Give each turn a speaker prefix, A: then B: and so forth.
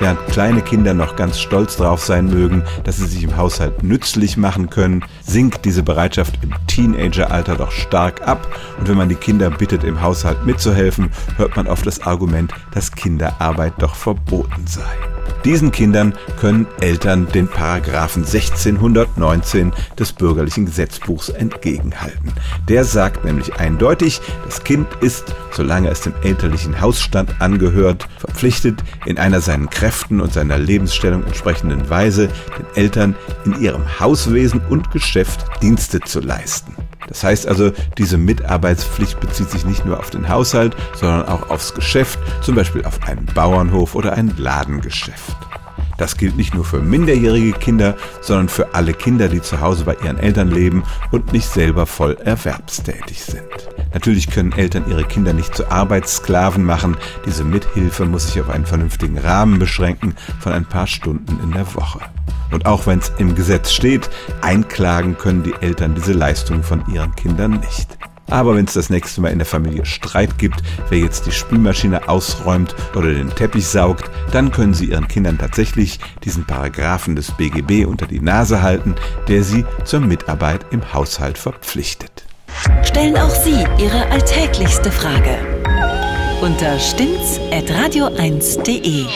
A: Während kleine Kinder noch ganz stolz darauf sein mögen, dass sie sich im Haushalt nützlich machen können, sinkt diese Bereitschaft im Teenageralter doch stark ab. Und wenn man die Kinder bittet, im Haushalt mitzuhelfen, hört man auf das Argument, dass Kinderarbeit doch verboten sei. Diesen Kindern können Eltern den Paragraphen 1619 des bürgerlichen Gesetzbuchs entgegenhalten. Der sagt nämlich eindeutig, das Kind ist, solange es dem elterlichen Hausstand angehört, verpflichtet, in einer seinen Kräften und seiner Lebensstellung entsprechenden Weise den Eltern in ihrem Hauswesen und Geschäft Dienste zu leisten. Das heißt also, diese Mitarbeitspflicht bezieht sich nicht nur auf den Haushalt, sondern auch aufs Geschäft, zum Beispiel auf einen Bauernhof oder ein Ladengeschäft. Das gilt nicht nur für minderjährige Kinder, sondern für alle Kinder, die zu Hause bei ihren Eltern leben und nicht selber voll erwerbstätig sind. Natürlich können Eltern ihre Kinder nicht zu Arbeitssklaven machen. Diese Mithilfe muss sich auf einen vernünftigen Rahmen beschränken von ein paar Stunden in der Woche. Und auch wenn es im Gesetz steht, einklagen können die Eltern diese Leistungen von ihren Kindern nicht. Aber wenn es das nächste Mal in der Familie Streit gibt, wer jetzt die Spülmaschine ausräumt oder den Teppich saugt, dann können Sie Ihren Kindern tatsächlich diesen Paragraphen des BGB unter die Nase halten, der sie zur Mitarbeit im Haushalt verpflichtet.
B: Stellen auch Sie Ihre alltäglichste Frage unter stimmtz.radio1.de.